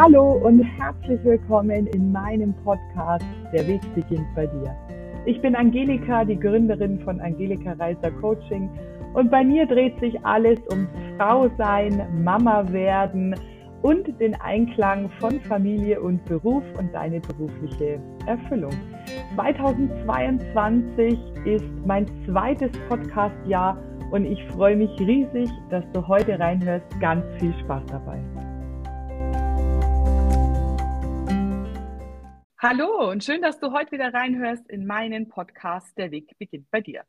Hallo und herzlich willkommen in meinem Podcast Der Weg beginnt bei dir. Ich bin Angelika, die Gründerin von Angelika Reiser Coaching und bei mir dreht sich alles ums Frau sein, Mama werden und den Einklang von Familie und Beruf und deine berufliche Erfüllung. 2022 ist mein zweites Podcastjahr und ich freue mich riesig, dass du heute reinhörst. Ganz viel Spaß dabei. Hallo und schön, dass du heute wieder reinhörst in meinen Podcast Der Weg beginnt bei dir.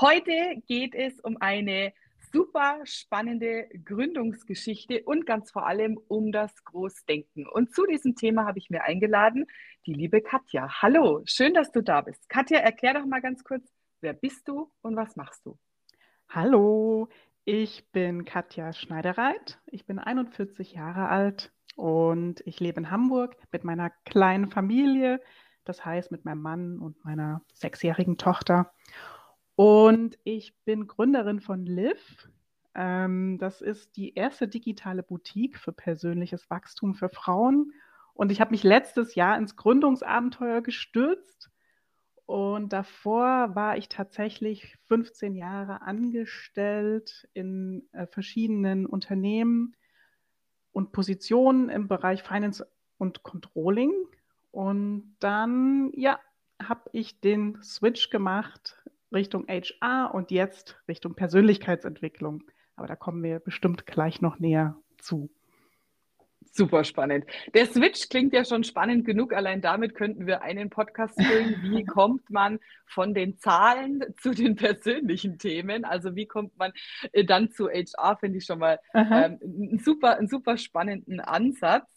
Heute geht es um eine super spannende Gründungsgeschichte und ganz vor allem um das Großdenken. Und zu diesem Thema habe ich mir eingeladen die liebe Katja. Hallo, schön, dass du da bist. Katja, erklär doch mal ganz kurz, wer bist du und was machst du? Hallo, ich bin Katja Schneidereit. Ich bin 41 Jahre alt und ich lebe in Hamburg mit meiner kleinen Familie, das heißt mit meinem Mann und meiner sechsjährigen Tochter. Und ich bin Gründerin von Liv. Ähm, das ist die erste digitale Boutique für persönliches Wachstum für Frauen. Und ich habe mich letztes Jahr ins Gründungsabenteuer gestürzt. Und davor war ich tatsächlich 15 Jahre angestellt in äh, verschiedenen Unternehmen und Positionen im Bereich Finance und Controlling. Und dann, ja, habe ich den Switch gemacht Richtung HR und jetzt Richtung Persönlichkeitsentwicklung. Aber da kommen wir bestimmt gleich noch näher zu. Super spannend. Der Switch klingt ja schon spannend genug. Allein damit könnten wir einen Podcast füllen. Wie kommt man von den Zahlen zu den persönlichen Themen? Also wie kommt man äh, dann zu HR? Finde ich schon mal ähm, einen, super, einen super spannenden Ansatz.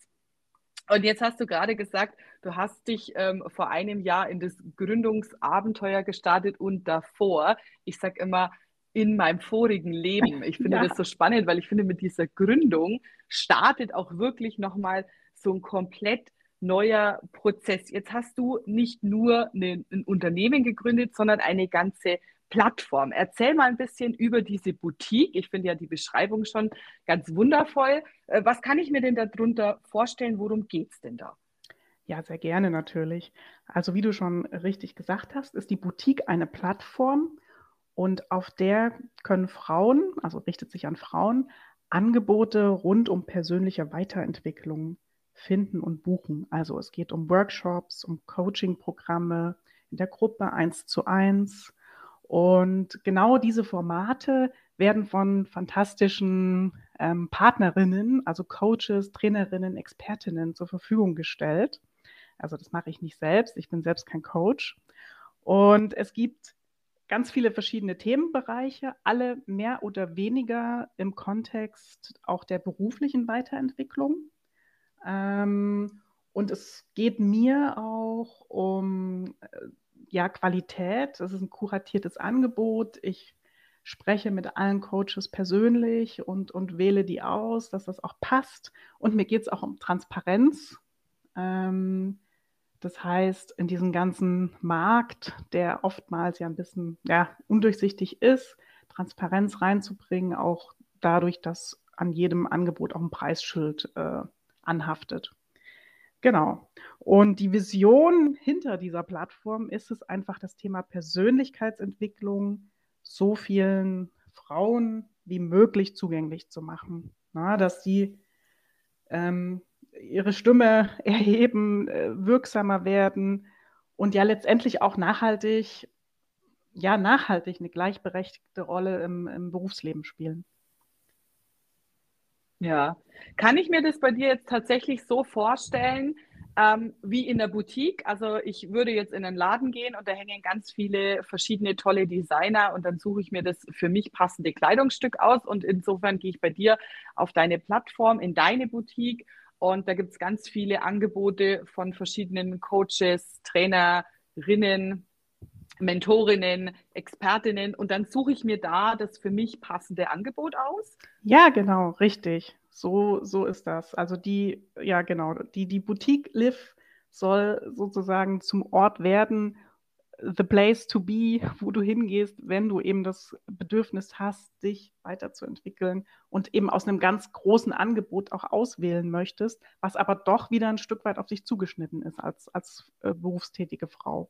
Und jetzt hast du gerade gesagt, du hast dich ähm, vor einem Jahr in das Gründungsabenteuer gestartet und davor, ich sage immer, in meinem vorigen Leben. Ich finde ja. das so spannend, weil ich finde, mit dieser Gründung startet auch wirklich nochmal so ein komplett neuer Prozess. Jetzt hast du nicht nur eine, ein Unternehmen gegründet, sondern eine ganze Plattform. Erzähl mal ein bisschen über diese Boutique. Ich finde ja die Beschreibung schon ganz wundervoll. Äh, was kann ich mir denn darunter vorstellen? Worum geht es denn da? Ja, sehr gerne natürlich. Also wie du schon richtig gesagt hast, ist die Boutique eine Plattform, und auf der können Frauen, also richtet sich an Frauen, Angebote rund um persönliche Weiterentwicklung finden und buchen. Also es geht um Workshops, um Coaching-Programme in der Gruppe eins zu eins. Und genau diese Formate werden von fantastischen ähm, Partnerinnen, also Coaches, Trainerinnen, Expertinnen zur Verfügung gestellt. Also das mache ich nicht selbst, ich bin selbst kein Coach. Und es gibt ganz viele verschiedene Themenbereiche, alle mehr oder weniger im Kontext auch der beruflichen Weiterentwicklung. Ähm, und es geht mir auch um äh, ja, Qualität. Es ist ein kuratiertes Angebot. Ich spreche mit allen Coaches persönlich und, und wähle die aus, dass das auch passt. Und mir geht es auch um Transparenz. Ähm, das heißt, in diesem ganzen Markt, der oftmals ja ein bisschen ja, undurchsichtig ist, Transparenz reinzubringen, auch dadurch, dass an jedem Angebot auch ein Preisschild äh, anhaftet. Genau. Und die Vision hinter dieser Plattform ist es einfach, das Thema Persönlichkeitsentwicklung so vielen Frauen wie möglich zugänglich zu machen. Na, dass sie ähm, ihre Stimme erheben, äh, wirksamer werden und ja letztendlich auch nachhaltig, ja, nachhaltig eine gleichberechtigte Rolle im, im Berufsleben spielen. Ja, kann ich mir das bei dir jetzt tatsächlich so vorstellen, ähm, wie in der Boutique? Also ich würde jetzt in einen Laden gehen und da hängen ganz viele verschiedene tolle Designer und dann suche ich mir das für mich passende Kleidungsstück aus und insofern gehe ich bei dir auf deine Plattform, in deine Boutique und da gibt es ganz viele Angebote von verschiedenen Coaches, Trainerinnen, Mentorinnen, Expertinnen. Und dann suche ich mir da das für mich passende Angebot aus. Ja, genau, richtig. So, so ist das. Also die, ja, genau, die, die Boutique Live soll sozusagen zum Ort werden, the place to be, wo du hingehst, wenn du eben das Bedürfnis hast, dich weiterzuentwickeln und eben aus einem ganz großen Angebot auch auswählen möchtest, was aber doch wieder ein Stück weit auf dich zugeschnitten ist als, als äh, berufstätige Frau.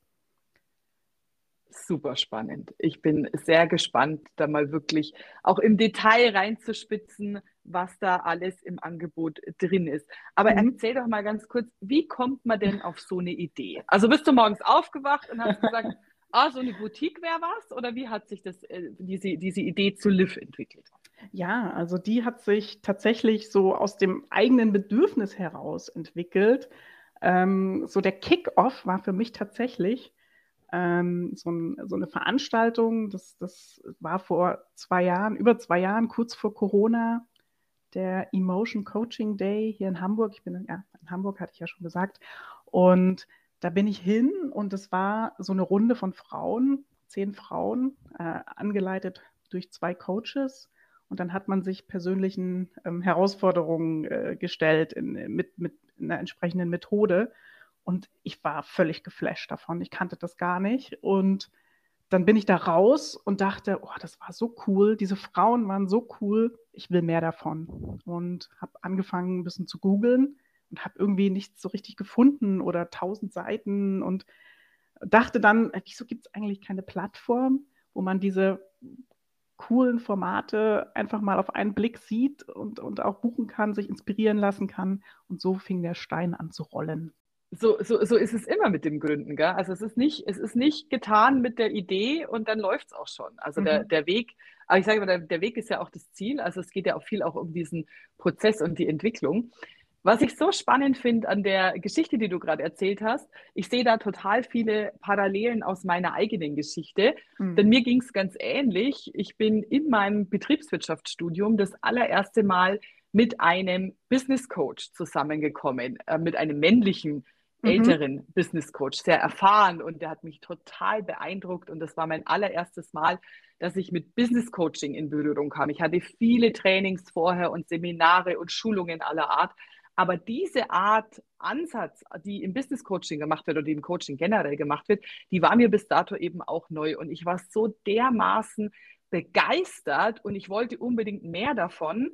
Super spannend. Ich bin sehr gespannt, da mal wirklich auch im Detail reinzuspitzen, was da alles im Angebot drin ist. Aber mhm. erzähl doch mal ganz kurz, wie kommt man denn auf so eine Idee? Also bist du morgens aufgewacht und hast gesagt, ah, so eine Boutique wäre was? Oder wie hat sich das, äh, diese, diese Idee zu Liv entwickelt? Ja, also die hat sich tatsächlich so aus dem eigenen Bedürfnis heraus entwickelt. Ähm, so der Kick-off war für mich tatsächlich ähm, so, ein, so, eine Veranstaltung. Das, das war vor zwei Jahren, über zwei Jahren, kurz vor Corona der Emotion Coaching Day hier in Hamburg. Ich bin ja, in Hamburg, hatte ich ja schon gesagt. Und da bin ich hin und es war so eine Runde von Frauen, zehn Frauen, äh, angeleitet durch zwei Coaches. Und dann hat man sich persönlichen ähm, Herausforderungen äh, gestellt in, mit, mit einer entsprechenden Methode. Und ich war völlig geflasht davon. Ich kannte das gar nicht. Und dann bin ich da raus und dachte, oh, das war so cool. Diese Frauen waren so cool. Ich will mehr davon. Und habe angefangen, ein bisschen zu googeln und habe irgendwie nichts so richtig gefunden oder tausend Seiten und dachte dann, wieso gibt es eigentlich keine Plattform, wo man diese coolen Formate einfach mal auf einen Blick sieht und, und auch buchen kann, sich inspirieren lassen kann. Und so fing der Stein an zu rollen so, so, so ist es immer mit dem Gründen. Gell? Also es ist, nicht, es ist nicht getan mit der Idee und dann läuft es auch schon. Also mhm. der, der Weg, aber ich sage mal, der, der, Weg ist ja auch das Ziel. Also es geht ja auch viel auch um diesen Prozess und die Entwicklung. Was ich so spannend finde an der Geschichte, die du gerade erzählt hast, ich sehe da total viele Parallelen aus meiner eigenen Geschichte. Mhm. Denn mir ging es ganz ähnlich. Ich bin in meinem Betriebswirtschaftsstudium das allererste Mal mit einem Business Coach zusammengekommen, äh, mit einem männlichen. Älteren mhm. Business Coach, sehr erfahren und der hat mich total beeindruckt und das war mein allererstes Mal, dass ich mit Business Coaching in Berührung kam. Ich hatte viele Trainings vorher und Seminare und Schulungen aller Art, aber diese Art Ansatz, die im Business Coaching gemacht wird oder die im Coaching generell gemacht wird, die war mir bis dato eben auch neu und ich war so dermaßen begeistert und ich wollte unbedingt mehr davon,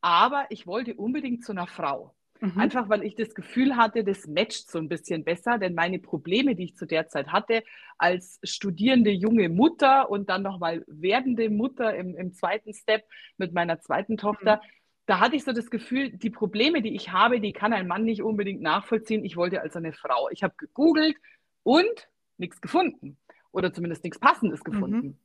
aber ich wollte unbedingt zu einer Frau. Mhm. Einfach weil ich das Gefühl hatte, das matcht so ein bisschen besser, denn meine Probleme, die ich zu der Zeit hatte, als studierende junge Mutter und dann nochmal werdende Mutter im, im zweiten Step mit meiner zweiten Tochter, mhm. da hatte ich so das Gefühl, die Probleme, die ich habe, die kann ein Mann nicht unbedingt nachvollziehen. Ich wollte also eine Frau. Ich habe gegoogelt und nichts gefunden oder zumindest nichts Passendes mhm. gefunden.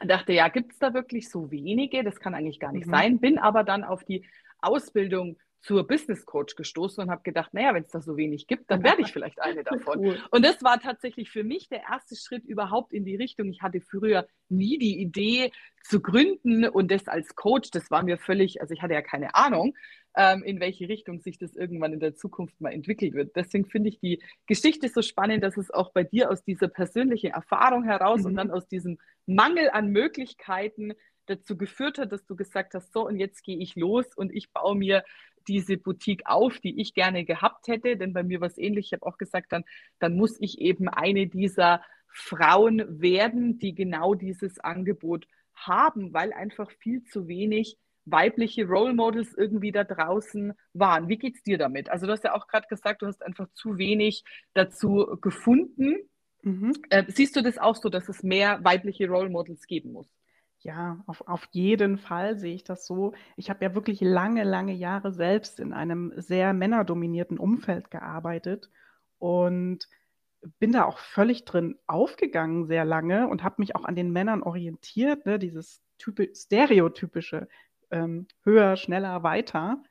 Mhm. dachte, ja, gibt es da wirklich so wenige? Das kann eigentlich gar nicht mhm. sein. Bin aber dann auf die Ausbildung zur Business Coach gestoßen und habe gedacht, naja, wenn es da so wenig gibt, dann werde ich vielleicht eine davon. Cool. Und das war tatsächlich für mich der erste Schritt überhaupt in die Richtung. Ich hatte früher nie die Idee zu gründen und das als Coach, das war mir völlig, also ich hatte ja keine Ahnung, ähm, in welche Richtung sich das irgendwann in der Zukunft mal entwickelt wird. Deswegen finde ich die Geschichte so spannend, dass es auch bei dir aus dieser persönlichen Erfahrung heraus mhm. und dann aus diesem Mangel an Möglichkeiten dazu geführt hat, dass du gesagt hast, so und jetzt gehe ich los und ich baue mir diese Boutique auf, die ich gerne gehabt hätte, denn bei mir war es ähnlich. Ich habe auch gesagt, dann, dann muss ich eben eine dieser Frauen werden, die genau dieses Angebot haben, weil einfach viel zu wenig weibliche Role Models irgendwie da draußen waren. Wie geht es dir damit? Also du hast ja auch gerade gesagt, du hast einfach zu wenig dazu gefunden. Mhm. Äh, siehst du das auch so, dass es mehr weibliche Role Models geben muss? Ja, auf, auf jeden Fall sehe ich das so. Ich habe ja wirklich lange, lange Jahre selbst in einem sehr männerdominierten Umfeld gearbeitet und bin da auch völlig drin aufgegangen sehr lange und habe mich auch an den Männern orientiert, ne, dieses typi stereotypische ähm, höher, schneller, weiter.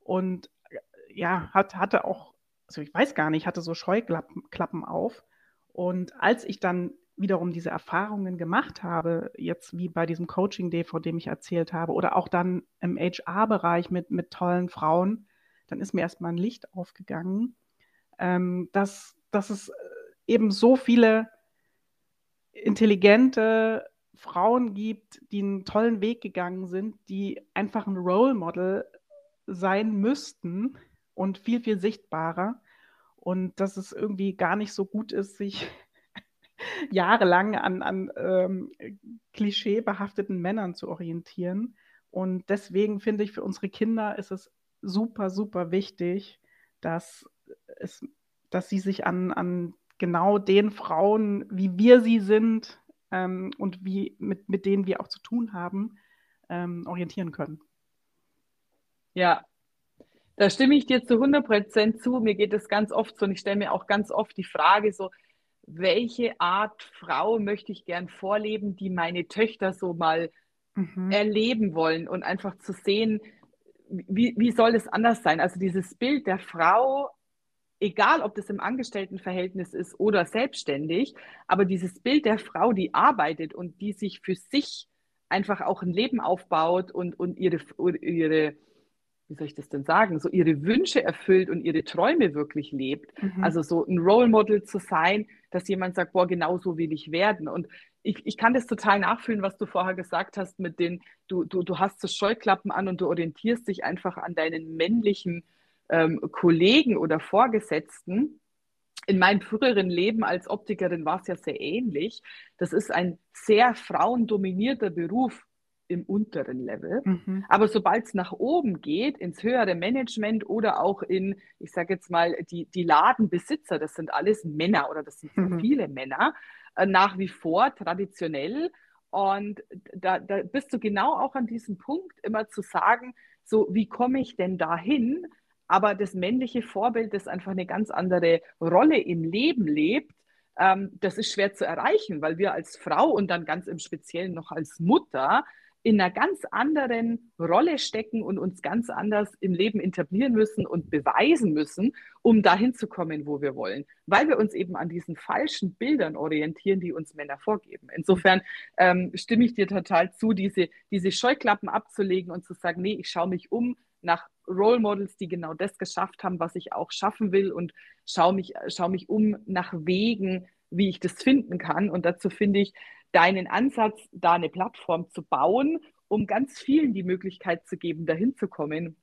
Und äh, ja, hat, hatte auch, also ich weiß gar nicht, hatte so Scheuklappen auf. Und als ich dann wiederum diese Erfahrungen gemacht habe, jetzt wie bei diesem Coaching Day, von dem ich erzählt habe, oder auch dann im HR-Bereich mit, mit tollen Frauen, dann ist mir erstmal ein Licht aufgegangen, ähm, dass, dass es äh, eben so viele intelligente Frauen gibt, die einen tollen Weg gegangen sind, die einfach ein Role Model sein müssten und viel, viel sichtbarer. Und dass es irgendwie gar nicht so gut ist, sich jahrelang an, an ähm, klischeebehafteten Männern zu orientieren. Und deswegen finde ich, für unsere Kinder ist es super, super wichtig, dass, es, dass sie sich an, an genau den Frauen, wie wir sie sind ähm, und wie, mit, mit denen wir auch zu tun haben, ähm, orientieren können. Ja, da stimme ich dir zu 100 Prozent zu. Mir geht es ganz oft so und ich stelle mir auch ganz oft die Frage so, welche Art Frau möchte ich gern vorleben, die meine Töchter so mal mhm. erleben wollen und einfach zu sehen, wie, wie soll es anders sein? Also dieses Bild der Frau, egal ob das im Angestelltenverhältnis ist oder selbstständig, aber dieses Bild der Frau, die arbeitet und die sich für sich einfach auch ein Leben aufbaut und, und ihre, ihre wie soll ich das denn sagen, so ihre Wünsche erfüllt und ihre Träume wirklich lebt. Mhm. Also so ein Role Model zu sein, dass jemand sagt, boah, genau so will ich werden. Und ich, ich kann das total nachfühlen, was du vorher gesagt hast, mit den, du, du, du hast so Scheuklappen an und du orientierst dich einfach an deinen männlichen ähm, Kollegen oder Vorgesetzten. In meinem früheren Leben als Optikerin war es ja sehr ähnlich. Das ist ein sehr frauendominierter Beruf im unteren Level. Mhm. Aber sobald es nach oben geht, ins höhere Management oder auch in, ich sage jetzt mal, die, die Ladenbesitzer, das sind alles Männer oder das sind mhm. viele Männer, äh, nach wie vor traditionell. Und da, da bist du genau auch an diesem Punkt, immer zu sagen, so, wie komme ich denn dahin? Aber das männliche Vorbild, das einfach eine ganz andere Rolle im Leben lebt, ähm, das ist schwer zu erreichen, weil wir als Frau und dann ganz im Speziellen noch als Mutter in einer ganz anderen Rolle stecken und uns ganz anders im Leben etablieren müssen und beweisen müssen, um dahin zu kommen, wo wir wollen, weil wir uns eben an diesen falschen Bildern orientieren, die uns Männer vorgeben. Insofern ähm, stimme ich dir total zu, diese, diese Scheuklappen abzulegen und zu sagen, nee, ich schaue mich um nach Role Models, die genau das geschafft haben, was ich auch schaffen will und schaue mich, schaue mich um nach Wegen, wie ich das finden kann. Und dazu finde ich, deinen Ansatz, da eine Plattform zu bauen, um ganz vielen die Möglichkeit zu geben, dahin zu kommen,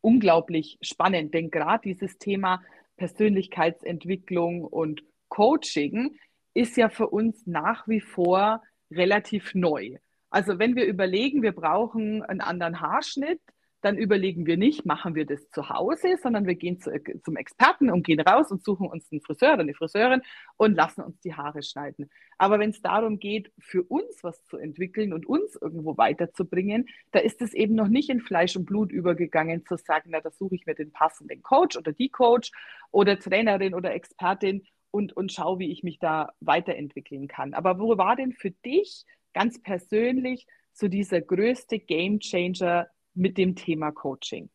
unglaublich spannend. Denn gerade dieses Thema Persönlichkeitsentwicklung und Coaching ist ja für uns nach wie vor relativ neu. Also wenn wir überlegen, wir brauchen einen anderen Haarschnitt, dann überlegen wir nicht, machen wir das zu Hause, sondern wir gehen zu, zum Experten und gehen raus und suchen uns einen Friseur oder eine Friseurin und lassen uns die Haare schneiden. Aber wenn es darum geht, für uns was zu entwickeln und uns irgendwo weiterzubringen, da ist es eben noch nicht in Fleisch und Blut übergegangen, zu sagen, na, da suche ich mir den passenden Coach oder die Coach oder Trainerin oder Expertin und, und schau, wie ich mich da weiterentwickeln kann. Aber wo war denn für dich ganz persönlich so dieser größte Game Changer mit dem Thema Coaching?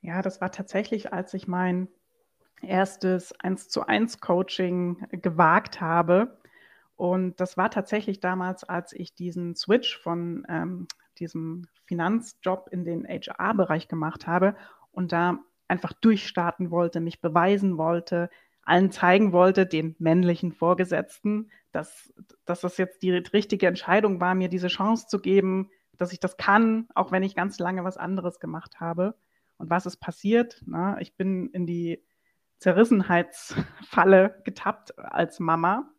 Ja, das war tatsächlich, als ich mein erstes 1 zu 1 Coaching gewagt habe. Und das war tatsächlich damals, als ich diesen Switch von ähm, diesem Finanzjob in den HR-Bereich gemacht habe und da einfach durchstarten wollte, mich beweisen wollte, allen zeigen wollte, den männlichen Vorgesetzten, dass, dass das jetzt die richtige Entscheidung war, mir diese Chance zu geben, dass ich das kann, auch wenn ich ganz lange was anderes gemacht habe. Und was ist passiert? Na, ich bin in die Zerrissenheitsfalle getappt als Mama,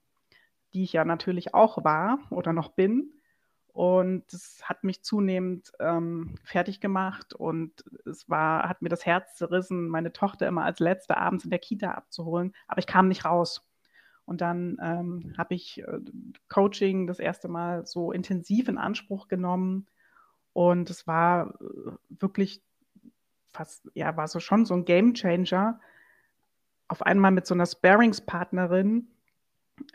die ich ja natürlich auch war oder noch bin. Und das hat mich zunehmend ähm, fertig gemacht und es war, hat mir das Herz zerrissen, meine Tochter immer als letzte abends in der Kita abzuholen. Aber ich kam nicht raus. Und dann ähm, habe ich äh, Coaching das erste Mal so intensiv in Anspruch genommen. Und es war äh, wirklich fast, ja, war so schon so ein Game Changer. Auf einmal mit so einer Sparingspartnerin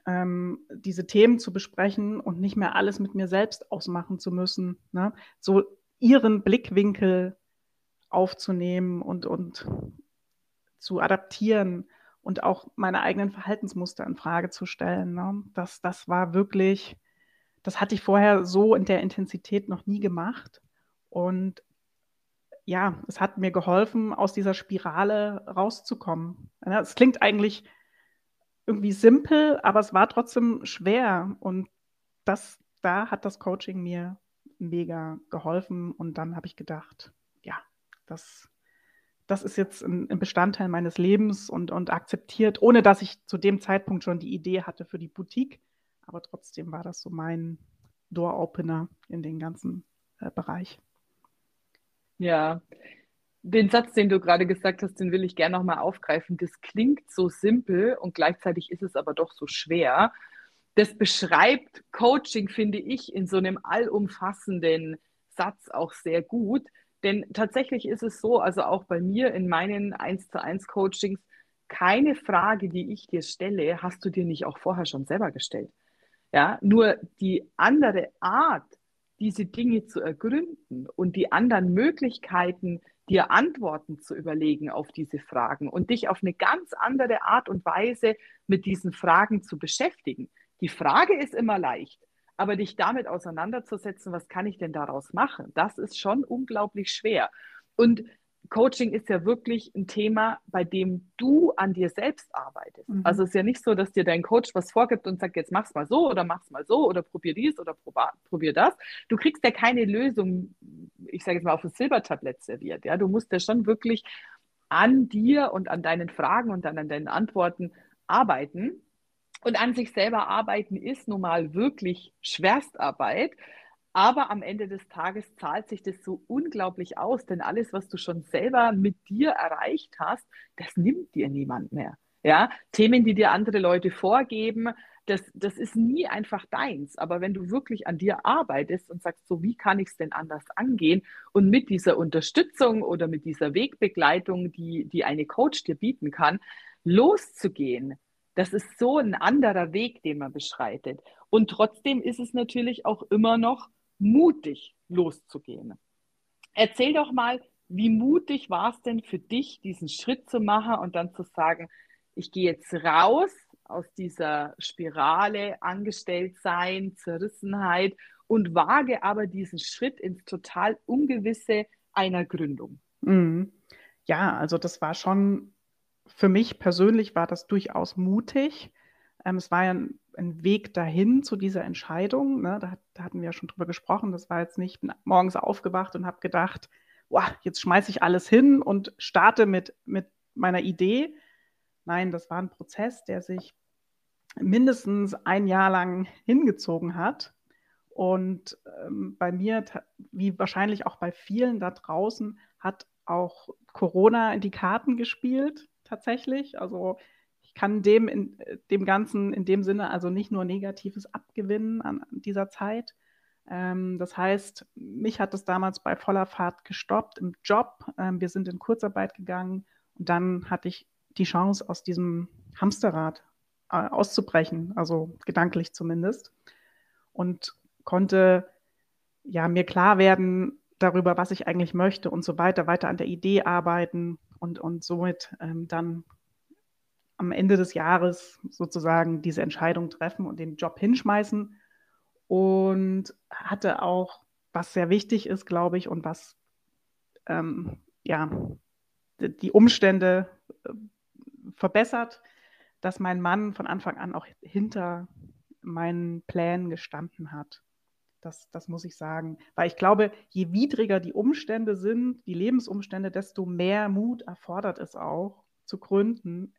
ähm, diese Themen zu besprechen und nicht mehr alles mit mir selbst ausmachen zu müssen. Ne? So ihren Blickwinkel aufzunehmen und, und zu adaptieren und auch meine eigenen Verhaltensmuster in Frage zu stellen. Ne? Das, das war wirklich, das hatte ich vorher so in der Intensität noch nie gemacht. Und ja, es hat mir geholfen, aus dieser Spirale rauszukommen. Es klingt eigentlich irgendwie simpel, aber es war trotzdem schwer. Und das, da hat das Coaching mir mega geholfen. Und dann habe ich gedacht, ja, das, das ist jetzt ein, Bestandteil meines Lebens und, und akzeptiert, ohne dass ich zu dem Zeitpunkt schon die Idee hatte für die Boutique. Aber trotzdem war das so mein Door-Opener in den ganzen äh, Bereich. Ja, den Satz, den du gerade gesagt hast, den will ich gerne nochmal aufgreifen. Das klingt so simpel und gleichzeitig ist es aber doch so schwer. Das beschreibt Coaching, finde ich, in so einem allumfassenden Satz auch sehr gut. Denn tatsächlich ist es so, also auch bei mir in meinen 1 zu 1 Coachings, keine Frage, die ich dir stelle, hast du dir nicht auch vorher schon selber gestellt. Ja, nur die andere Art, diese Dinge zu ergründen und die anderen Möglichkeiten, dir Antworten zu überlegen auf diese Fragen und dich auf eine ganz andere Art und Weise mit diesen Fragen zu beschäftigen. Die Frage ist immer leicht. Aber dich damit auseinanderzusetzen, was kann ich denn daraus machen, das ist schon unglaublich schwer. Und Coaching ist ja wirklich ein Thema, bei dem du an dir selbst arbeitest. Mhm. Also es ist ja nicht so, dass dir dein Coach was vorgibt und sagt, jetzt mach's mal so oder mach's mal so oder probier dies oder probier das. Du kriegst ja keine Lösung, ich sage jetzt mal, auf ein Silbertablett serviert. Ja, du musst ja schon wirklich an dir und an deinen Fragen und dann an deinen Antworten arbeiten. Und an sich selber arbeiten ist nun mal wirklich Schwerstarbeit. Aber am Ende des Tages zahlt sich das so unglaublich aus, denn alles, was du schon selber mit dir erreicht hast, das nimmt dir niemand mehr. Ja, Themen, die dir andere Leute vorgeben, das, das ist nie einfach deins. Aber wenn du wirklich an dir arbeitest und sagst, so wie kann ich es denn anders angehen und mit dieser Unterstützung oder mit dieser Wegbegleitung, die, die eine Coach dir bieten kann, loszugehen, das ist so ein anderer Weg, den man beschreitet. Und trotzdem ist es natürlich auch immer noch mutig loszugehen. Erzähl doch mal, wie mutig war es denn für dich, diesen Schritt zu machen und dann zu sagen, ich gehe jetzt raus aus dieser Spirale, angestellt sein, Zerrissenheit und wage aber diesen Schritt ins total Ungewisse einer Gründung. Mhm. Ja, also das war schon für mich persönlich war das durchaus mutig. Ähm, es war ja ein, ein, Weg dahin zu dieser Entscheidung. Ne? Da, da, hatten wir ja schon drüber gesprochen. Das war jetzt nicht morgens aufgewacht und habe gedacht, wow, jetzt schmeiße ich alles hin und starte mit, mit meiner Idee. Nein, das war ein Prozess, der sich mindestens ein Jahr lang hingezogen hat. Und ähm, bei mir, wie wahrscheinlich auch bei vielen da draußen, hat auch Corona in die Karten gespielt tatsächlich. Also ich kann dem, in, dem Ganzen in dem Sinne also nicht nur Negatives abgewinnen an, dieser Zeit. Ähm, das heißt, mich hat es damals bei voller Fahrt gestoppt im Job. Ähm, wir sind in Kurzarbeit gegangen und dann hatte ich die Chance, aus diesem Hamsterrad äh, auszubrechen, also gedanklich zumindest. Und konnte ja mir klar werden darüber, was ich eigentlich möchte und so weiter, weiter an der Idee arbeiten und, und somit ähm, dann am Ende des Jahres sozusagen diese Entscheidung treffen und den Job hinschmeißen. Und hatte auch, was sehr wichtig ist, glaube ich, und was ähm, ja, die Umstände äh, verbessert, dass mein Mann von Anfang an auch hinter meinen Plänen gestanden hat. Das, das muss ich sagen. Weil ich glaube, je widriger die Umstände sind, die Lebensumstände, desto mehr Mut erfordert es auch zu gründen.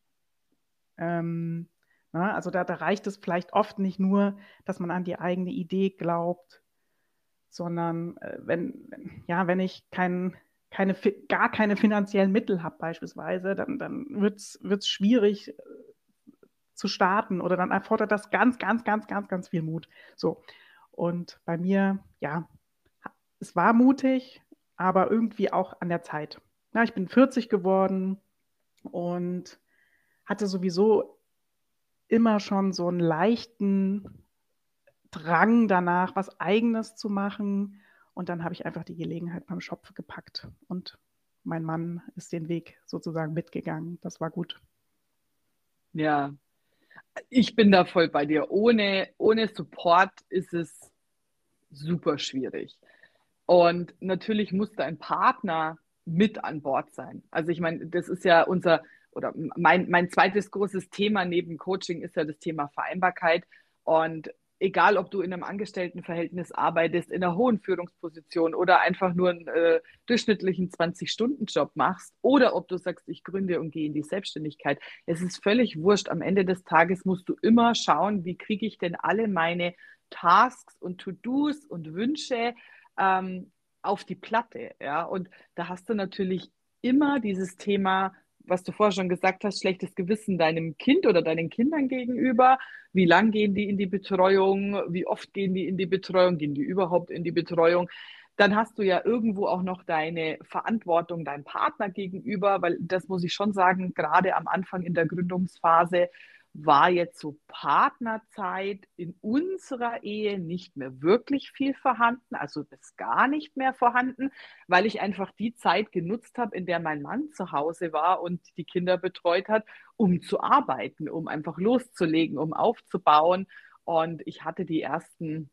Ähm, na, also da, da reicht es vielleicht oft nicht nur, dass man an die eigene Idee glaubt, sondern äh, wenn, ja, wenn ich kein, keine, gar keine finanziellen Mittel habe beispielsweise, dann, dann wird es schwierig äh, zu starten oder dann erfordert das ganz, ganz, ganz, ganz, ganz viel Mut. So. Und bei mir, ja, es war mutig, aber irgendwie auch an der Zeit. Ja, ich bin 40 geworden und hatte sowieso immer schon so einen leichten Drang danach, was Eigenes zu machen. Und dann habe ich einfach die Gelegenheit beim Schopf gepackt. Und mein Mann ist den Weg sozusagen mitgegangen. Das war gut. Ja, ich bin da voll bei dir. Ohne, ohne Support ist es super schwierig. Und natürlich muss da ein Partner mit an Bord sein. Also ich meine, das ist ja unser, oder mein, mein zweites großes Thema neben Coaching ist ja das Thema Vereinbarkeit. Und egal ob du in einem Angestelltenverhältnis arbeitest, in einer hohen Führungsposition oder einfach nur einen äh, durchschnittlichen 20-Stunden-Job machst oder ob du sagst, ich gründe und gehe in die Selbstständigkeit. Es ist völlig wurscht. Am Ende des Tages musst du immer schauen, wie kriege ich denn alle meine Tasks und To-Dos und Wünsche ähm, auf die Platte. Ja? Und da hast du natürlich immer dieses Thema was du vorher schon gesagt hast, schlechtes Gewissen deinem Kind oder deinen Kindern gegenüber. Wie lang gehen die in die Betreuung? Wie oft gehen die in die Betreuung? Gehen die überhaupt in die Betreuung? Dann hast du ja irgendwo auch noch deine Verantwortung deinem Partner gegenüber, weil das muss ich schon sagen, gerade am Anfang in der Gründungsphase war jetzt so Partnerzeit in unserer Ehe nicht mehr wirklich viel vorhanden, also bis gar nicht mehr vorhanden, weil ich einfach die Zeit genutzt habe, in der mein Mann zu Hause war und die Kinder betreut hat, um zu arbeiten, um einfach loszulegen, um aufzubauen. Und ich hatte die ersten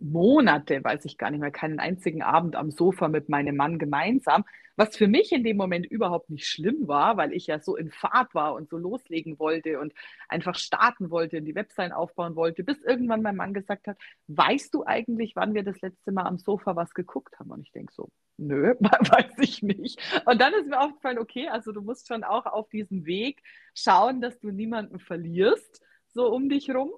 Monate, weiß ich gar nicht mehr, keinen einzigen Abend am Sofa mit meinem Mann gemeinsam, was für mich in dem Moment überhaupt nicht schlimm war, weil ich ja so in Fahrt war und so loslegen wollte und einfach starten wollte und die Website aufbauen wollte, bis irgendwann mein Mann gesagt hat, weißt du eigentlich, wann wir das letzte Mal am Sofa was geguckt haben? Und ich denke so, nö, weiß ich nicht. Und dann ist mir aufgefallen, okay, also du musst schon auch auf diesem Weg schauen, dass du niemanden verlierst, so um dich rum.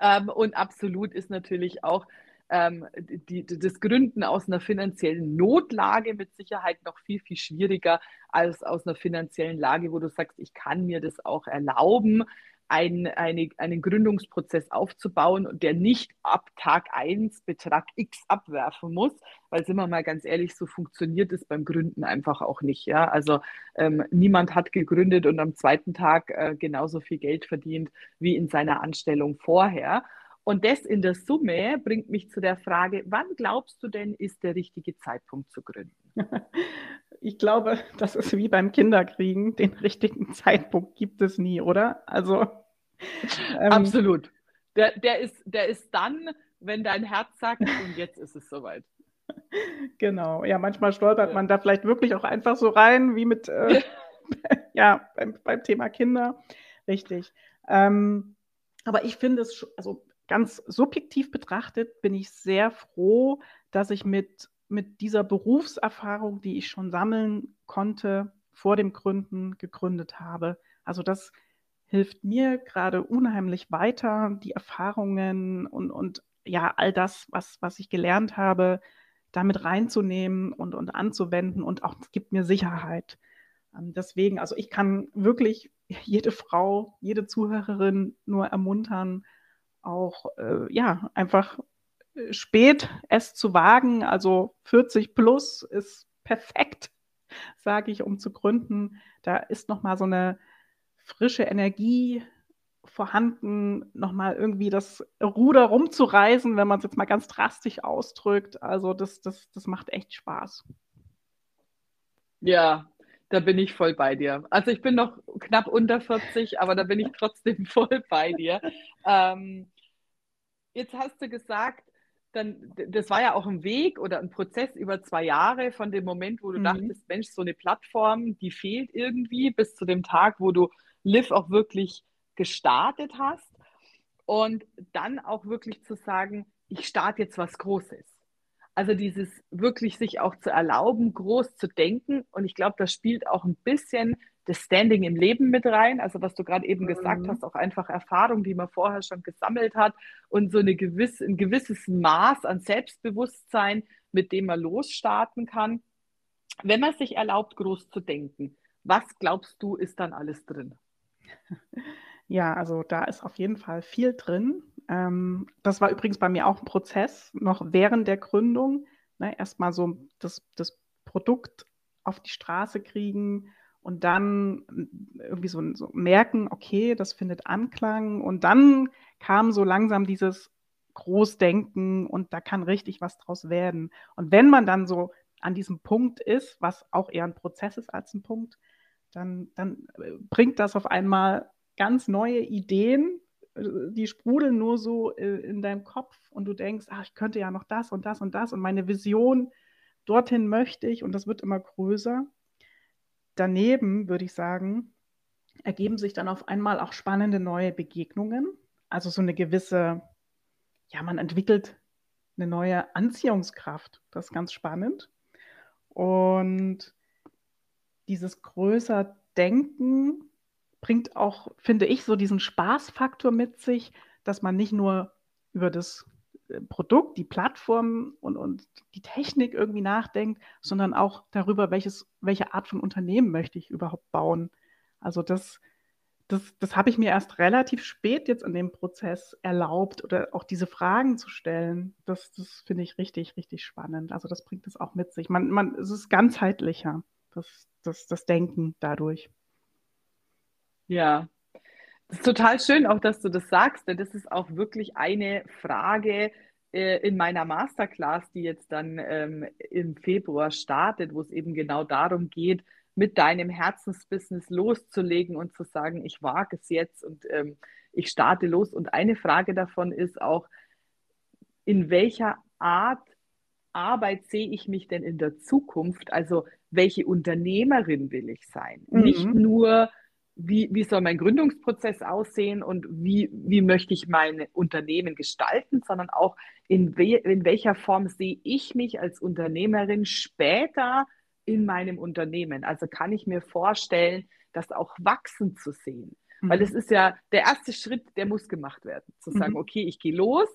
Ähm, und absolut ist natürlich auch ähm, die, das Gründen aus einer finanziellen Notlage mit Sicherheit noch viel, viel schwieriger als aus einer finanziellen Lage, wo du sagst, ich kann mir das auch erlauben, ein, eine, einen Gründungsprozess aufzubauen der nicht ab Tag 1 Betrag X abwerfen muss, weil sind wir mal ganz ehrlich, so funktioniert es beim Gründen einfach auch nicht. Ja? Also ähm, niemand hat gegründet und am zweiten Tag äh, genauso viel Geld verdient wie in seiner Anstellung vorher. Und das in der Summe bringt mich zu der Frage, wann glaubst du denn, ist der richtige Zeitpunkt zu gründen? Ich glaube, das ist wie beim Kinderkriegen. Den richtigen Zeitpunkt gibt es nie, oder? Also. Ähm, Absolut. Der, der, ist, der ist dann, wenn dein Herz sagt, und jetzt ist es soweit. Genau. Ja, manchmal stolpert ja. man da vielleicht wirklich auch einfach so rein, wie mit, äh, ja, beim, beim, Thema Kinder. Richtig. Ähm, aber ich finde es, also ganz subjektiv betrachtet, bin ich sehr froh, dass ich mit, mit dieser Berufserfahrung, die ich schon sammeln konnte, vor dem Gründen gegründet habe. Also das hilft mir gerade unheimlich weiter, die Erfahrungen und, und ja, all das, was, was ich gelernt habe, damit reinzunehmen und, und anzuwenden und auch es gibt mir Sicherheit. Ähm, deswegen, also ich kann wirklich jede Frau, jede Zuhörerin nur ermuntern, auch äh, ja einfach spät es zu wagen. Also 40 plus ist perfekt, sage ich, um zu gründen. Da ist noch mal so eine frische Energie vorhanden, noch mal irgendwie das Ruder rumzureisen, wenn man es jetzt mal ganz drastisch ausdrückt. Also das, das, das macht echt Spaß. Ja, da bin ich voll bei dir. Also ich bin noch knapp unter 40, aber da bin ich trotzdem voll bei dir. Ähm, jetzt hast du gesagt, dann, das war ja auch ein Weg oder ein Prozess über zwei Jahre von dem Moment, wo du mhm. dachtest, Mensch, so eine Plattform, die fehlt irgendwie, bis zu dem Tag, wo du Liv auch wirklich gestartet hast und dann auch wirklich zu sagen, ich starte jetzt was Großes. Also dieses wirklich sich auch zu erlauben, groß zu denken. Und ich glaube, das spielt auch ein bisschen das Standing im Leben mit rein. Also was du gerade eben mhm. gesagt hast, auch einfach Erfahrung, die man vorher schon gesammelt hat und so eine gewisse, ein gewisses Maß an Selbstbewusstsein, mit dem man losstarten kann. Wenn man sich erlaubt, groß zu denken, was glaubst du, ist dann alles drin? Ja, also da ist auf jeden Fall viel drin. Ähm, das war übrigens bei mir auch ein Prozess, noch während der Gründung. Ne, Erstmal so das, das Produkt auf die Straße kriegen und dann irgendwie so, so merken, okay, das findet Anklang. Und dann kam so langsam dieses Großdenken und da kann richtig was draus werden. Und wenn man dann so an diesem Punkt ist, was auch eher ein Prozess ist als ein Punkt, dann, dann äh, bringt das auf einmal ganz neue Ideen, äh, die sprudeln nur so äh, in deinem Kopf und du denkst, ach, ich könnte ja noch das und das und das und meine Vision, dorthin möchte ich und das wird immer größer. Daneben würde ich sagen, ergeben sich dann auf einmal auch spannende neue Begegnungen, also so eine gewisse ja, man entwickelt eine neue Anziehungskraft. Das ist ganz spannend. Und dieses größer Denken bringt auch, finde ich, so diesen Spaßfaktor mit sich, dass man nicht nur über das Produkt, die Plattform und, und die Technik irgendwie nachdenkt, sondern auch darüber, welches, welche Art von Unternehmen möchte ich überhaupt bauen. Also das, das, das habe ich mir erst relativ spät jetzt in dem Prozess erlaubt oder auch diese Fragen zu stellen. Das, das finde ich richtig, richtig spannend. Also das bringt es auch mit sich. Man, man, es ist ganzheitlicher, das, das, das Denken dadurch. Ja, das ist total schön auch, dass du das sagst, denn das ist auch wirklich eine Frage äh, in meiner Masterclass, die jetzt dann ähm, im Februar startet, wo es eben genau darum geht, mit deinem Herzensbusiness loszulegen und zu sagen, ich wage es jetzt und ähm, ich starte los. Und eine Frage davon ist auch, in welcher Art Arbeit sehe ich mich denn in der Zukunft? Also welche Unternehmerin will ich sein? Mhm. Nicht nur wie, wie soll mein Gründungsprozess aussehen und wie, wie möchte ich mein Unternehmen gestalten, sondern auch in, we, in welcher Form sehe ich mich als Unternehmerin später in meinem Unternehmen. Also kann ich mir vorstellen, das auch wachsen zu sehen. Mhm. Weil es ist ja der erste Schritt, der muss gemacht werden. Zu sagen, mhm. okay, ich gehe los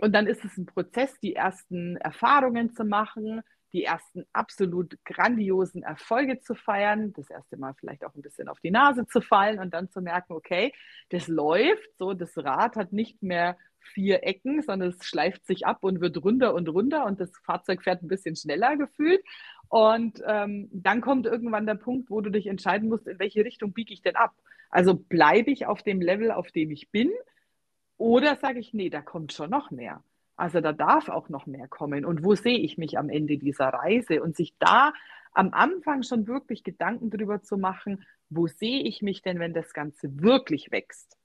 und dann ist es ein Prozess, die ersten Erfahrungen zu machen, die ersten absolut grandiosen Erfolge zu feiern, das erste Mal vielleicht auch ein bisschen auf die Nase zu fallen und dann zu merken, okay, das läuft, so das Rad hat nicht mehr vier Ecken, sondern es schleift sich ab und wird runter und runter und das Fahrzeug fährt ein bisschen schneller gefühlt. Und ähm, dann kommt irgendwann der Punkt, wo du dich entscheiden musst, in welche Richtung biege ich denn ab. Also bleibe ich auf dem Level, auf dem ich bin, oder sage ich, nee, da kommt schon noch mehr. Also da darf auch noch mehr kommen. Und wo sehe ich mich am Ende dieser Reise? Und sich da am Anfang schon wirklich Gedanken darüber zu machen, wo sehe ich mich denn, wenn das Ganze wirklich wächst,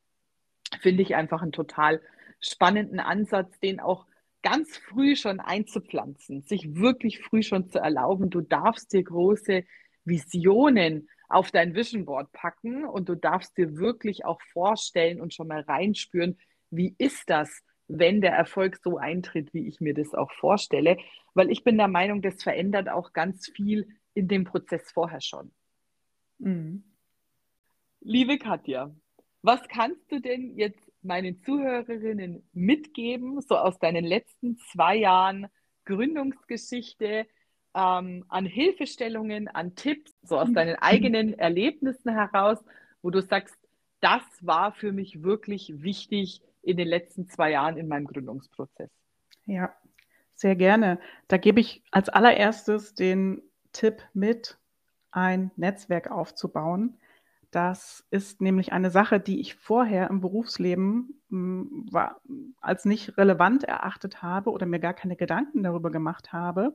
finde ich einfach einen total spannenden Ansatz, den auch ganz früh schon einzupflanzen, sich wirklich früh schon zu erlauben, du darfst dir große Visionen auf dein Vision Board packen und du darfst dir wirklich auch vorstellen und schon mal reinspüren, wie ist das, wenn der Erfolg so eintritt, wie ich mir das auch vorstelle. Weil ich bin der Meinung, das verändert auch ganz viel in dem Prozess vorher schon. Mhm. Liebe Katja, was kannst du denn jetzt meinen Zuhörerinnen mitgeben, so aus deinen letzten zwei Jahren Gründungsgeschichte, ähm, an Hilfestellungen, an Tipps, so aus deinen eigenen Erlebnissen heraus, wo du sagst, das war für mich wirklich wichtig, in den letzten zwei Jahren in meinem Gründungsprozess? Ja, sehr gerne. Da gebe ich als allererstes den Tipp mit, ein Netzwerk aufzubauen. Das ist nämlich eine Sache, die ich vorher im Berufsleben hm, war, als nicht relevant erachtet habe oder mir gar keine Gedanken darüber gemacht habe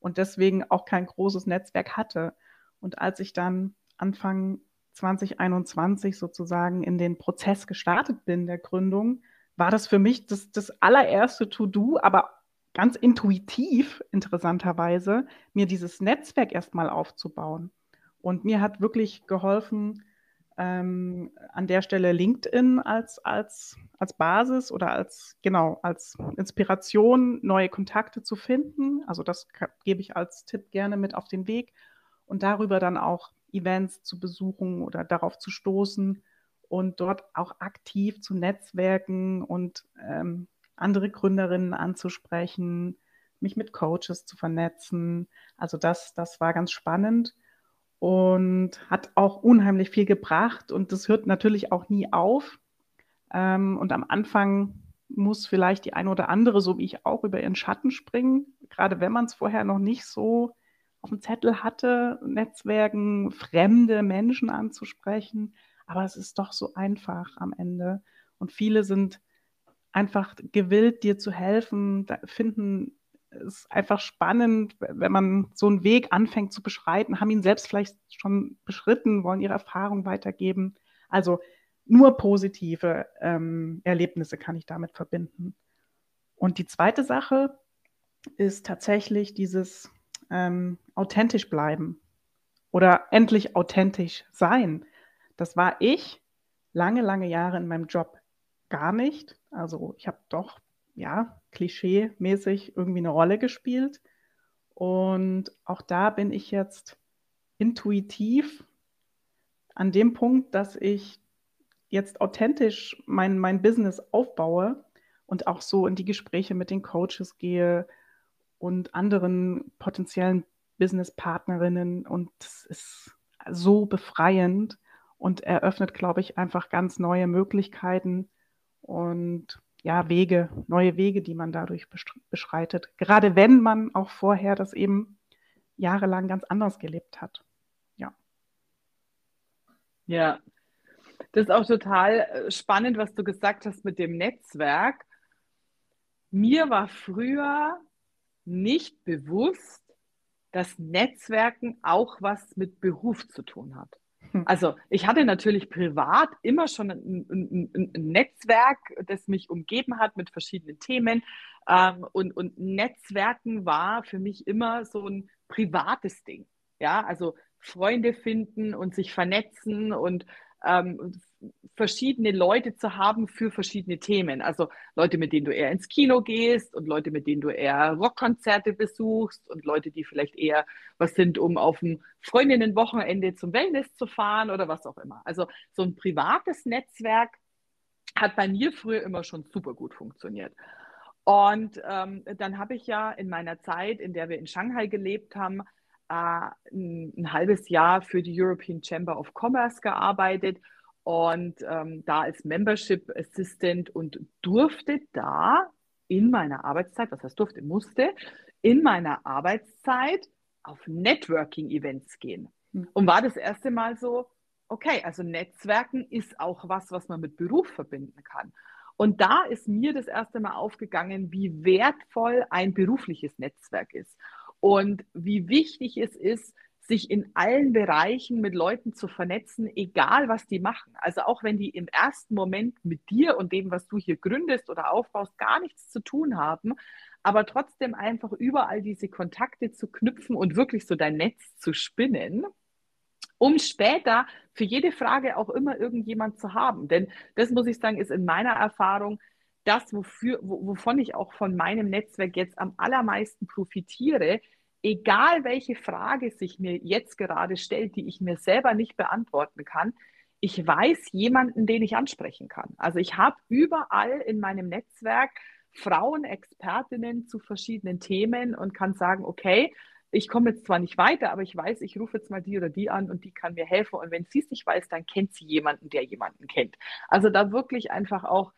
und deswegen auch kein großes Netzwerk hatte. Und als ich dann Anfang 2021 sozusagen in den Prozess gestartet bin der Gründung, war das für mich das, das allererste To-Do, aber ganz intuitiv, interessanterweise, mir dieses Netzwerk erstmal aufzubauen. Und mir hat wirklich geholfen, ähm, an der Stelle LinkedIn als, als, als Basis oder als, genau, als Inspiration, neue Kontakte zu finden. Also das gebe ich als Tipp gerne mit auf den Weg und darüber dann auch Events zu besuchen oder darauf zu stoßen und dort auch aktiv zu netzwerken und ähm, andere Gründerinnen anzusprechen, mich mit Coaches zu vernetzen. Also das, das war ganz spannend und hat auch unheimlich viel gebracht und das hört natürlich auch nie auf. Ähm, und am Anfang muss vielleicht die eine oder andere, so wie ich auch, über ihren Schatten springen, gerade wenn man es vorher noch nicht so auf dem Zettel hatte, Netzwerken, fremde Menschen anzusprechen. Aber es ist doch so einfach am Ende. Und viele sind einfach gewillt, dir zu helfen, finden es einfach spannend, wenn man so einen Weg anfängt zu beschreiten, haben ihn selbst vielleicht schon beschritten, wollen ihre Erfahrung weitergeben. Also nur positive ähm, Erlebnisse kann ich damit verbinden. Und die zweite Sache ist tatsächlich dieses ähm, authentisch bleiben oder endlich authentisch sein. Das war ich lange, lange Jahre in meinem Job gar nicht. Also ich habe doch ja, klischee-mäßig irgendwie eine Rolle gespielt. Und auch da bin ich jetzt intuitiv an dem Punkt, dass ich jetzt authentisch mein, mein Business aufbaue und auch so in die Gespräche mit den Coaches gehe und anderen potenziellen Businesspartnerinnen. Und es ist so befreiend und eröffnet, glaube ich, einfach ganz neue Möglichkeiten und ja, Wege, neue Wege, die man dadurch beschreitet. Gerade wenn man auch vorher das eben jahrelang ganz anders gelebt hat. Ja. Ja, das ist auch total äh, spannend, was du gesagt hast mit dem Netzwerk. Mir war früher nicht bewusst, dass Netzwerken auch was mit Beruf zu tun hat. Hm. Also ich hatte natürlich privat immer schon ein, ein, ein, Netzwerk, das mich umgeben hat mit verschiedenen Themen. Ähm, und, und Netzwerken war für mich immer so ein privates Ding. Ja, also Freunde finden und sich vernetzen und ähm, verschiedene Leute zu haben für verschiedene Themen. Also Leute, mit denen du eher ins Kino gehst und Leute, mit denen du eher Rockkonzerte besuchst und Leute, die vielleicht eher was sind, um auf ein Freundinnenwochenende zum Wellness zu fahren oder was auch immer. Also so ein privates Netzwerk hat bei mir früher immer schon super gut funktioniert. Und ähm, dann habe ich ja in meiner Zeit, in der wir in Shanghai gelebt haben, äh, ein, ein halbes Jahr für die European Chamber of Commerce gearbeitet und ähm, da als Membership Assistant und durfte da in meiner Arbeitszeit, was heißt durfte, musste, in meiner Arbeitszeit auf Networking-Events gehen. Hm. Und war das erste Mal so, okay, also Netzwerken ist auch was, was man mit Beruf verbinden kann. Und da ist mir das erste Mal aufgegangen, wie wertvoll ein berufliches Netzwerk ist und wie wichtig es ist, sich in allen Bereichen mit Leuten zu vernetzen, egal was die machen. Also auch wenn die im ersten Moment mit dir und dem, was du hier gründest oder aufbaust, gar nichts zu tun haben, aber trotzdem einfach überall diese Kontakte zu knüpfen und wirklich so dein Netz zu spinnen, um später für jede Frage auch immer irgendjemand zu haben. Denn das muss ich sagen, ist in meiner Erfahrung das, wofür, wovon ich auch von meinem Netzwerk jetzt am allermeisten profitiere, egal welche Frage sich mir jetzt gerade stellt, die ich mir selber nicht beantworten kann, ich weiß jemanden, den ich ansprechen kann. Also ich habe überall in meinem Netzwerk Frauenexpertinnen zu verschiedenen Themen und kann sagen, okay, ich komme jetzt zwar nicht weiter, aber ich weiß, ich rufe jetzt mal die oder die an und die kann mir helfen. Und wenn sie es nicht weiß, dann kennt sie jemanden, der jemanden kennt. Also da wirklich einfach auch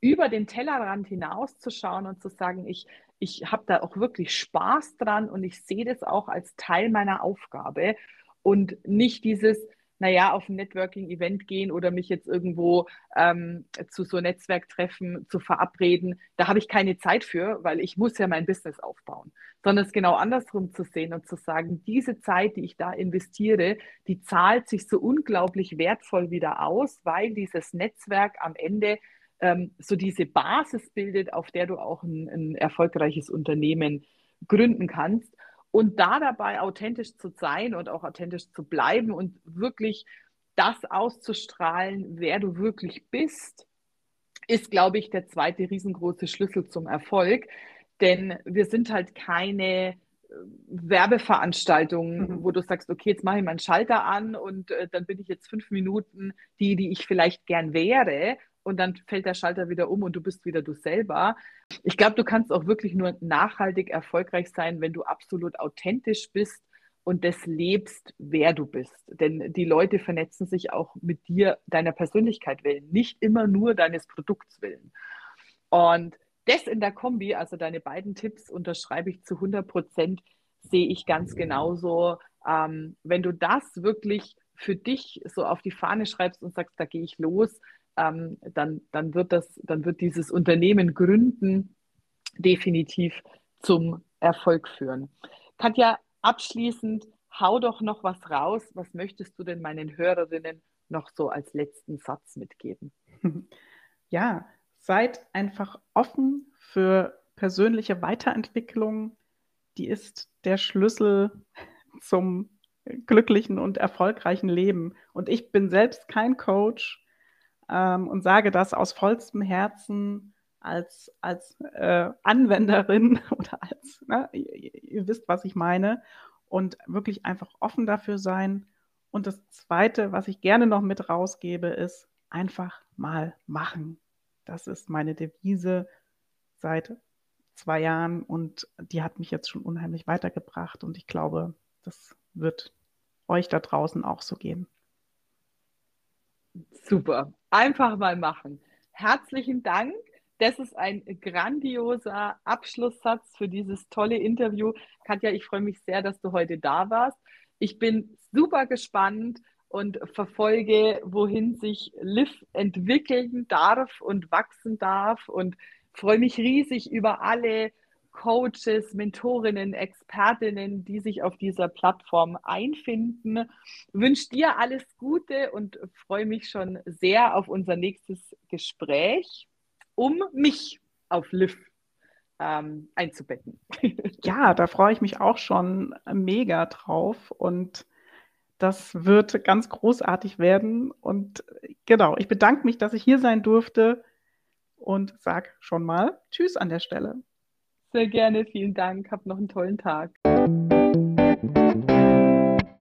über den Tellerrand hinauszuschauen und zu sagen, ich, ich habe da auch wirklich Spaß dran und ich sehe das auch als Teil meiner Aufgabe und nicht dieses, naja, auf ein Networking-Event gehen oder mich jetzt irgendwo ähm, zu so Netzwerktreffen zu verabreden. Da habe ich keine Zeit für, weil ich muss ja mein Business aufbauen. Sondern es genau andersrum zu sehen und zu sagen, diese Zeit, die ich da investiere, die zahlt sich so unglaublich wertvoll wieder aus, weil dieses Netzwerk am Ende ähm, so diese Basis bildet, auf der du auch ein, ein erfolgreiches Unternehmen gründen kannst. Und da dabei authentisch zu sein und auch authentisch zu bleiben und wirklich das auszustrahlen, wer du wirklich bist, ist, glaube ich, der zweite riesengroße Schlüssel zum Erfolg. Denn wir sind halt keine äh, Werbeveranstaltungen, mhm. wo du sagst, okay, jetzt mache ich meinen Schalter an und äh, dann bin ich jetzt fünf Minuten die, die ich vielleicht gern wäre, und dann fällt der Schalter wieder um und du bist wieder du selber. Ich glaube, du kannst auch wirklich nur nachhaltig erfolgreich sein, wenn du absolut authentisch bist und das lebst, wer du bist. Denn die Leute vernetzen sich auch mit dir, deiner Persönlichkeit willen, nicht immer nur deines Produkts willen. Und das in der Kombi, also deine beiden Tipps unterschreibe ich zu 100 Prozent, sehe ich ganz genauso. Ähm, wenn du das wirklich für dich so auf die Fahne schreibst und sagst, da gehe ich los, ähm, dann, dann, wird das, dann wird dieses Unternehmen gründen definitiv zum Erfolg führen. Katja, abschließend, hau doch noch was raus. Was möchtest du denn meinen Hörerinnen noch so als letzten Satz mitgeben? Ja, seid einfach offen für persönliche Weiterentwicklung. Die ist der Schlüssel zum glücklichen und erfolgreichen Leben. Und ich bin selbst kein Coach ähm, und sage das aus vollstem Herzen. als, als äh, Anwenderin oder als, ne, ihr, ihr wisst, was ich meine, und wirklich einfach offen dafür sein. Und das Zweite, was ich gerne noch mit rausgebe, ist einfach mal machen. Das ist meine Devise seit zwei Jahren und die hat mich jetzt schon unheimlich weitergebracht und ich glaube, das wird euch da draußen auch so gehen. Super. Einfach mal machen. Herzlichen Dank. Das ist ein grandioser Abschlusssatz für dieses tolle Interview. Katja, ich freue mich sehr, dass du heute da warst. Ich bin super gespannt und verfolge, wohin sich Liv entwickeln darf und wachsen darf und freue mich riesig über alle Coaches, Mentorinnen, Expertinnen, die sich auf dieser Plattform einfinden. Wünsche dir alles Gute und freue mich schon sehr auf unser nächstes Gespräch, um mich auf Liv ähm, einzubetten. Ja, da freue ich mich auch schon mega drauf und das wird ganz großartig werden. Und genau, ich bedanke mich, dass ich hier sein durfte und sage schon mal Tschüss an der Stelle. Sehr gerne, vielen Dank. Hab noch einen tollen Tag.